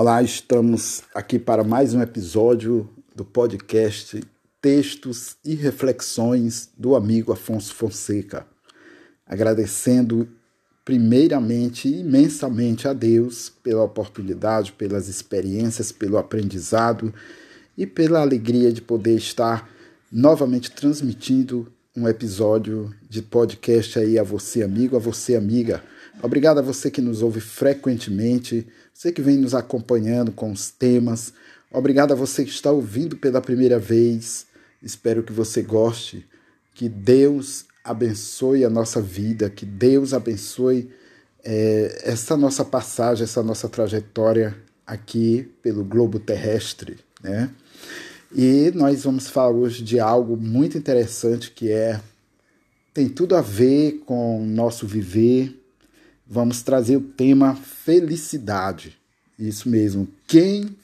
Olá, estamos aqui para mais um episódio do podcast Textos e Reflexões do amigo Afonso Fonseca. Agradecendo primeiramente imensamente a Deus pela oportunidade, pelas experiências, pelo aprendizado e pela alegria de poder estar novamente transmitindo um episódio de podcast aí a você, amigo, a você, amiga. Obrigado a você que nos ouve frequentemente você que vem nos acompanhando com os temas. Obrigado a você que está ouvindo pela primeira vez. Espero que você goste. Que Deus abençoe a nossa vida, que Deus abençoe é, essa nossa passagem, essa nossa trajetória aqui pelo globo terrestre, né? E nós vamos falar hoje de algo muito interessante que é tem tudo a ver com o nosso viver, vamos trazer o tema felicidade. Isso mesmo. Quem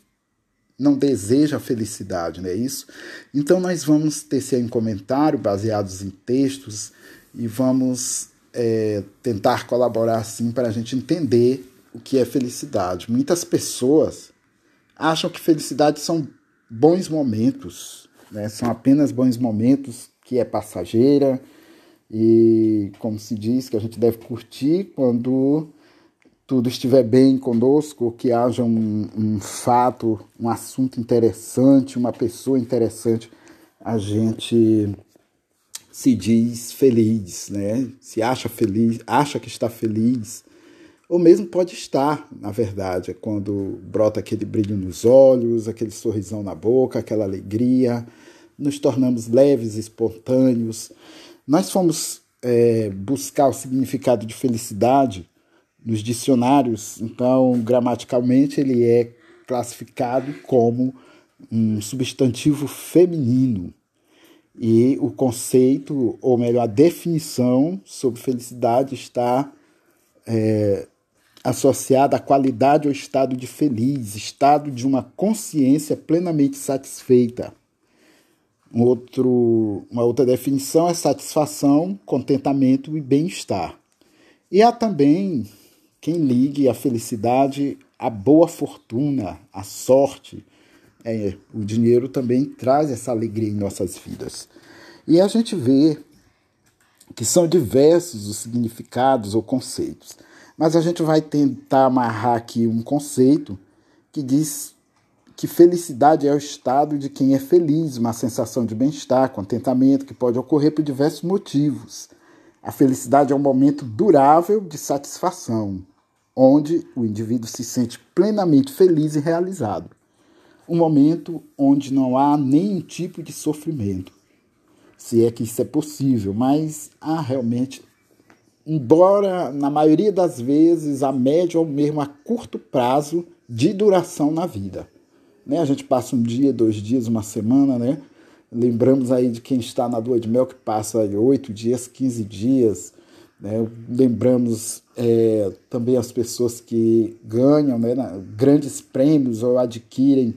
não deseja felicidade, não é isso? Então nós vamos tecer um comentário baseados em textos e vamos é, tentar colaborar assim para a gente entender o que é felicidade. Muitas pessoas acham que felicidade são bons momentos, né? são apenas bons momentos que é passageira, e, como se diz, que a gente deve curtir quando tudo estiver bem conosco, que haja um, um fato, um assunto interessante, uma pessoa interessante, a gente se diz feliz, né? Se acha feliz, acha que está feliz, ou mesmo pode estar, na verdade, é quando brota aquele brilho nos olhos, aquele sorrisão na boca, aquela alegria, nos tornamos leves, espontâneos. Nós fomos é, buscar o significado de felicidade nos dicionários, então, gramaticalmente, ele é classificado como um substantivo feminino. E o conceito, ou melhor, a definição sobre felicidade está é, associada à qualidade ou estado de feliz, estado de uma consciência plenamente satisfeita um outro, uma outra definição é satisfação, contentamento e bem-estar. E há também quem ligue a felicidade à boa fortuna, à sorte. É, o dinheiro também traz essa alegria em nossas vidas. E a gente vê que são diversos os significados ou conceitos. Mas a gente vai tentar amarrar aqui um conceito que diz que felicidade é o estado de quem é feliz, uma sensação de bem-estar, contentamento que pode ocorrer por diversos motivos. A felicidade é um momento durável de satisfação, onde o indivíduo se sente plenamente feliz e realizado. Um momento onde não há nenhum tipo de sofrimento, se é que isso é possível, mas há realmente, embora na maioria das vezes a médio ou mesmo a curto prazo de duração na vida. Né? A gente passa um dia, dois dias, uma semana, né? Lembramos aí de quem está na lua de mel que passa oito dias, quinze dias. Né? Lembramos é, também as pessoas que ganham né, grandes prêmios ou adquirem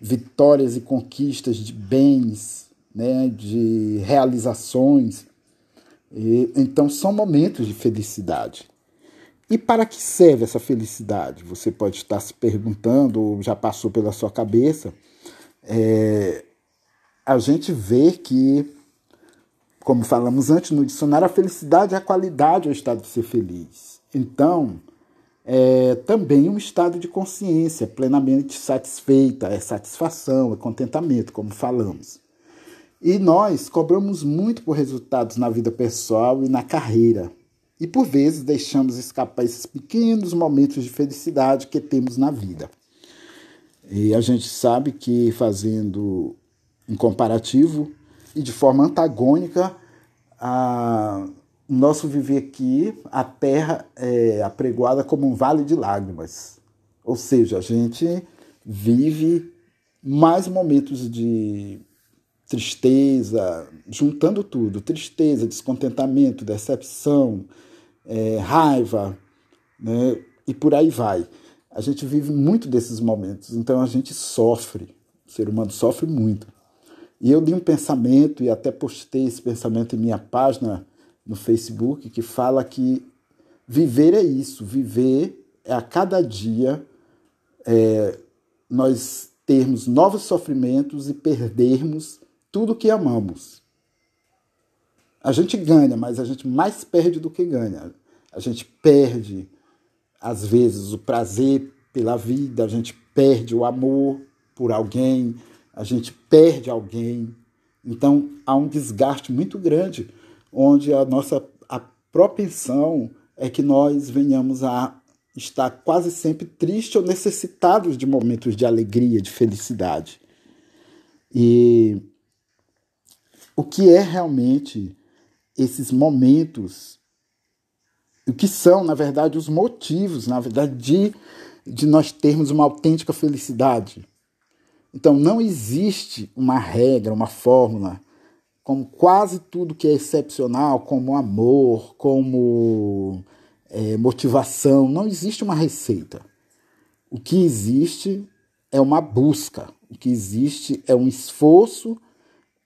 vitórias e conquistas de bens, né, de realizações. E, então são momentos de felicidade. E para que serve essa felicidade? Você pode estar se perguntando, ou já passou pela sua cabeça. É, a gente vê que, como falamos antes no dicionário, a felicidade é a qualidade ou estado de ser feliz. Então, é também um estado de consciência plenamente satisfeita, é satisfação, é contentamento, como falamos. E nós cobramos muito por resultados na vida pessoal e na carreira, e por vezes deixamos escapar esses pequenos momentos de felicidade que temos na vida. E a gente sabe que fazendo um comparativo e de forma antagônica, a, nosso viver aqui, a terra é apregoada como um vale de lágrimas. Ou seja, a gente vive mais momentos de tristeza, juntando tudo: tristeza, descontentamento, decepção, é, raiva, né? e por aí vai. A gente vive muito desses momentos, então a gente sofre, o ser humano sofre muito. E eu li um pensamento, e até postei esse pensamento em minha página no Facebook, que fala que viver é isso, viver é a cada dia é, nós termos novos sofrimentos e perdermos tudo que amamos. A gente ganha, mas a gente mais perde do que ganha. A gente perde, às vezes, o prazer pela vida, a gente perde o amor por alguém, a gente perde alguém. Então há um desgaste muito grande, onde a nossa a propensão é que nós venhamos a estar quase sempre triste ou necessitados de momentos de alegria, de felicidade. E o que é realmente esses momentos, o que são, na verdade, os motivos, na verdade, de, de nós termos uma autêntica felicidade. Então, não existe uma regra, uma fórmula, como quase tudo que é excepcional, como amor, como é, motivação, não existe uma receita. O que existe é uma busca, o que existe é um esforço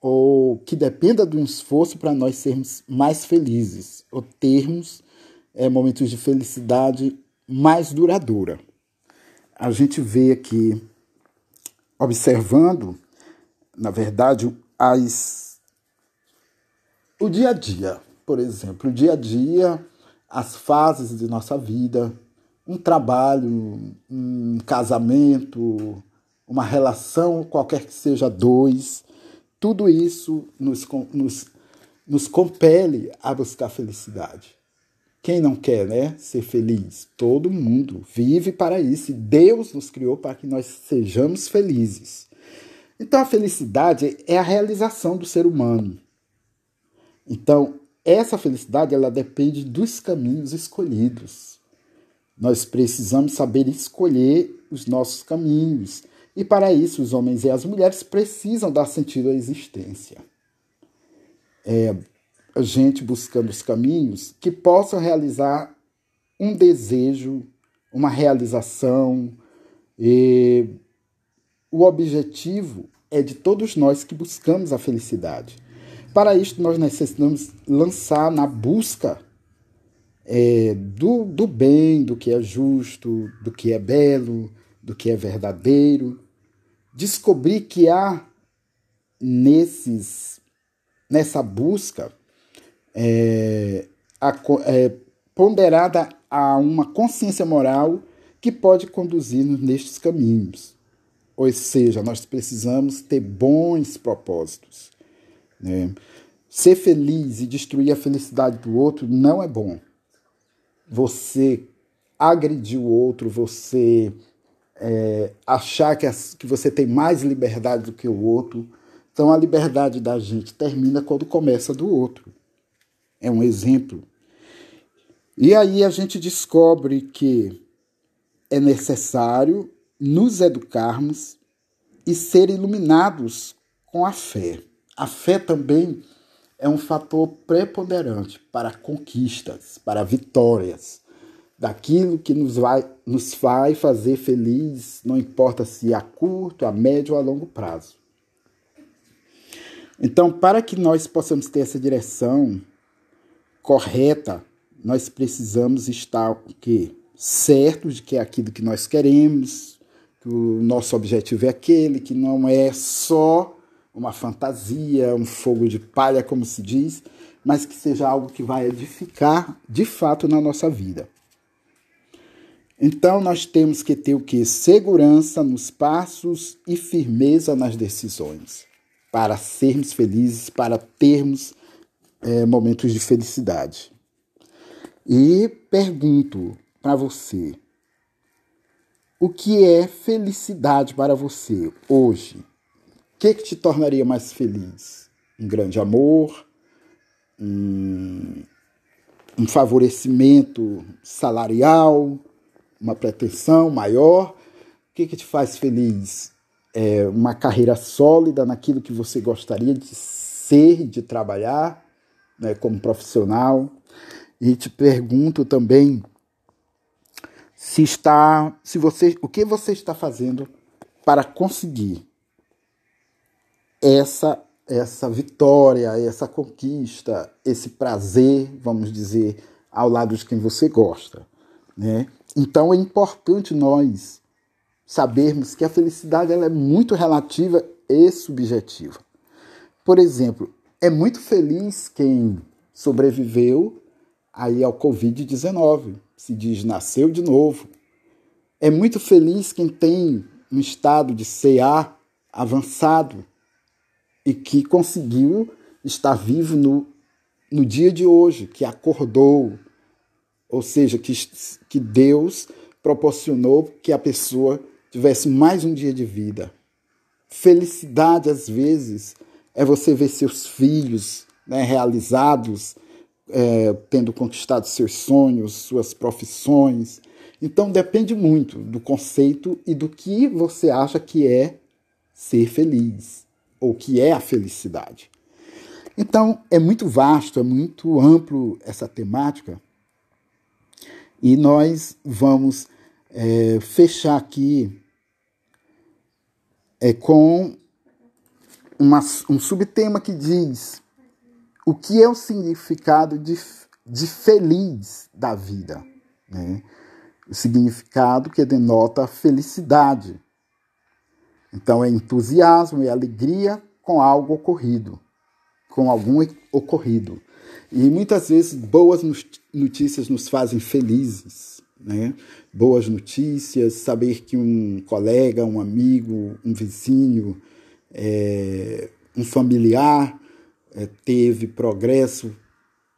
ou que dependa do esforço para nós sermos mais felizes ou termos é, momentos de felicidade mais duradoura. A gente vê aqui, observando, na verdade, as, o dia a dia. Por exemplo, o dia a dia as fases de nossa vida, um trabalho, um casamento, uma relação, qualquer que seja dois, tudo isso nos, nos, nos compele a buscar felicidade. Quem não quer né, ser feliz? Todo mundo vive para isso. E Deus nos criou para que nós sejamos felizes. Então a felicidade é a realização do ser humano. Então, essa felicidade ela depende dos caminhos escolhidos. Nós precisamos saber escolher os nossos caminhos. E para isso, os homens e as mulheres precisam dar sentido à existência. É a gente buscando os caminhos que possam realizar um desejo, uma realização. E o objetivo é de todos nós que buscamos a felicidade. Para isto, nós necessitamos lançar na busca é, do, do bem, do que é justo, do que é belo, do que é verdadeiro. Descobrir que há nesses, nessa busca é, a, é, ponderada a uma consciência moral que pode conduzir-nos nestes caminhos. Ou seja, nós precisamos ter bons propósitos. Né? Ser feliz e destruir a felicidade do outro não é bom. Você agredir o outro, você é, achar que, as, que você tem mais liberdade do que o outro. Então a liberdade da gente termina quando começa do outro. É um exemplo. E aí a gente descobre que é necessário nos educarmos e ser iluminados com a fé. A fé também é um fator preponderante para conquistas, para vitórias, daquilo que nos vai, nos vai fazer feliz, não importa se a curto, a médio ou a longo prazo. Então, para que nós possamos ter essa direção correta, nós precisamos estar o quê? certos de que é aquilo que nós queremos, que o nosso objetivo é aquele, que não é só uma fantasia, um fogo de palha, como se diz, mas que seja algo que vai edificar de fato na nossa vida. Então nós temos que ter o que? Segurança nos passos e firmeza nas decisões, para sermos felizes, para termos é, momentos de felicidade. E pergunto para você: o que é felicidade para você hoje? O que, que te tornaria mais feliz? Um grande amor? Um, um favorecimento salarial? Uma pretensão maior? O que, que te faz feliz? É uma carreira sólida naquilo que você gostaria de ser, de trabalhar, né, como profissional? E te pergunto também se está, se você, o que você está fazendo para conseguir essa essa vitória, essa conquista, esse prazer, vamos dizer, ao lado de quem você gosta, né? Então é importante nós sabermos que a felicidade ela é muito relativa e subjetiva. Por exemplo, é muito feliz quem sobreviveu aí ao Covid-19, se diz nasceu de novo. É muito feliz quem tem um estado de CA avançado e que conseguiu estar vivo no, no dia de hoje, que acordou, ou seja, que, que Deus proporcionou que a pessoa tivesse mais um dia de vida. Felicidade, às vezes, é você ver seus filhos né, realizados, é, tendo conquistado seus sonhos, suas profissões. Então depende muito do conceito e do que você acha que é ser feliz, ou que é a felicidade. Então é muito vasto, é muito amplo essa temática, e nós vamos é, fechar aqui é, com uma, um subtema que diz o que é o significado de, de feliz da vida. Né? O significado que denota a felicidade. Então é entusiasmo e alegria com algo ocorrido, com algum ocorrido. E muitas vezes boas notícias nos fazem felizes. Né? Boas notícias, saber que um colega, um amigo, um vizinho, é, um familiar é, teve progresso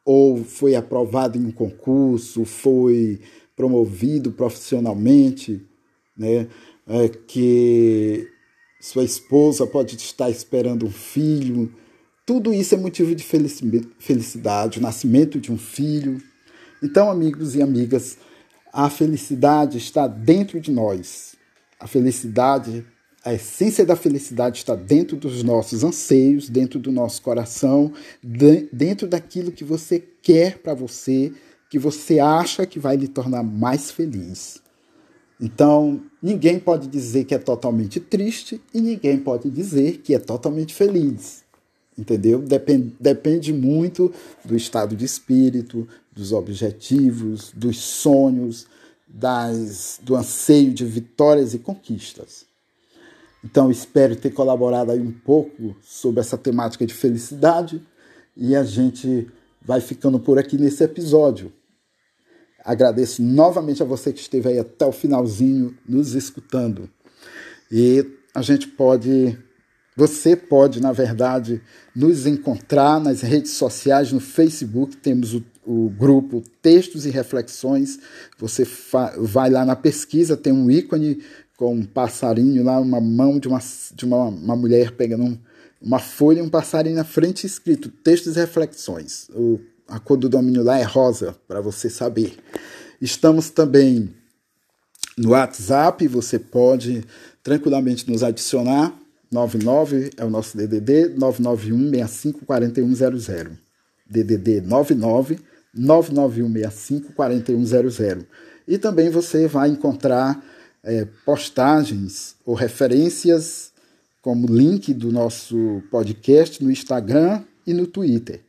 ou foi aprovado em um concurso, foi promovido profissionalmente, né? É, que sua esposa pode estar esperando um filho. Tudo isso é motivo de felicidade, o nascimento de um filho. Então, amigos e amigas, a felicidade está dentro de nós. A felicidade a essência da felicidade está dentro dos nossos anseios, dentro do nosso coração, dentro daquilo que você quer para você, que você acha que vai lhe tornar mais feliz. Então, ninguém pode dizer que é totalmente triste e ninguém pode dizer que é totalmente feliz. Entendeu? Depende, depende muito do estado de espírito, dos objetivos, dos sonhos, das, do anseio de vitórias e conquistas. Então, espero ter colaborado aí um pouco sobre essa temática de felicidade e a gente vai ficando por aqui nesse episódio. Agradeço novamente a você que esteve aí até o finalzinho nos escutando. E a gente pode, você pode, na verdade, nos encontrar nas redes sociais, no Facebook, temos o, o grupo Textos e Reflexões. Você vai lá na pesquisa, tem um ícone com um passarinho lá, uma mão de uma, de uma, uma mulher pegando um, uma folha e um passarinho na frente escrito textos e reflexões. O, a cor do domínio lá é rosa, para você saber. Estamos também no WhatsApp, você pode tranquilamente nos adicionar. 99 é o nosso DDD 991 65 4100. DDD 99 991 65 4100. E também você vai encontrar é, postagens ou referências como link do nosso podcast no Instagram e no Twitter.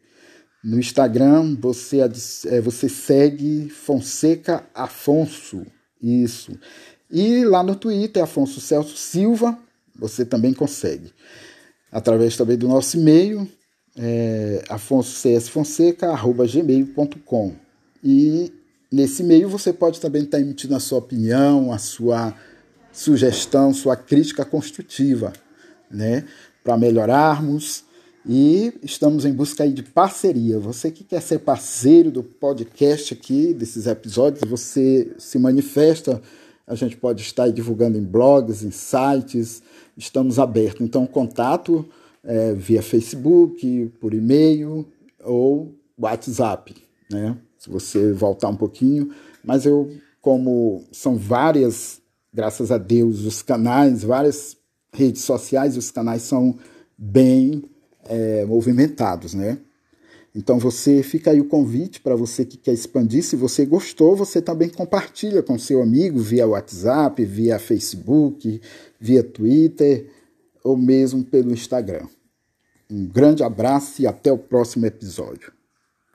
No Instagram você, é, você segue Fonseca Afonso, isso. E lá no Twitter, Afonso Celso Silva, você também consegue. Através também do nosso e-mail, é, afonsocsfonseca.gmail.com. E Nesse meio você pode também estar emitindo a sua opinião, a sua sugestão, sua crítica construtiva, né, para melhorarmos. E estamos em busca aí de parceria. Você que quer ser parceiro do podcast aqui, desses episódios, você se manifesta. A gente pode estar divulgando em blogs, em sites, estamos abertos. Então, contato é, via Facebook, por e-mail ou WhatsApp, né? se você voltar um pouquinho, mas eu, como são várias, graças a Deus, os canais, várias redes sociais, os canais são bem é, movimentados, né? Então você fica aí o convite para você que quer expandir. Se você gostou, você também compartilha com seu amigo via WhatsApp, via Facebook, via Twitter ou mesmo pelo Instagram. Um grande abraço e até o próximo episódio.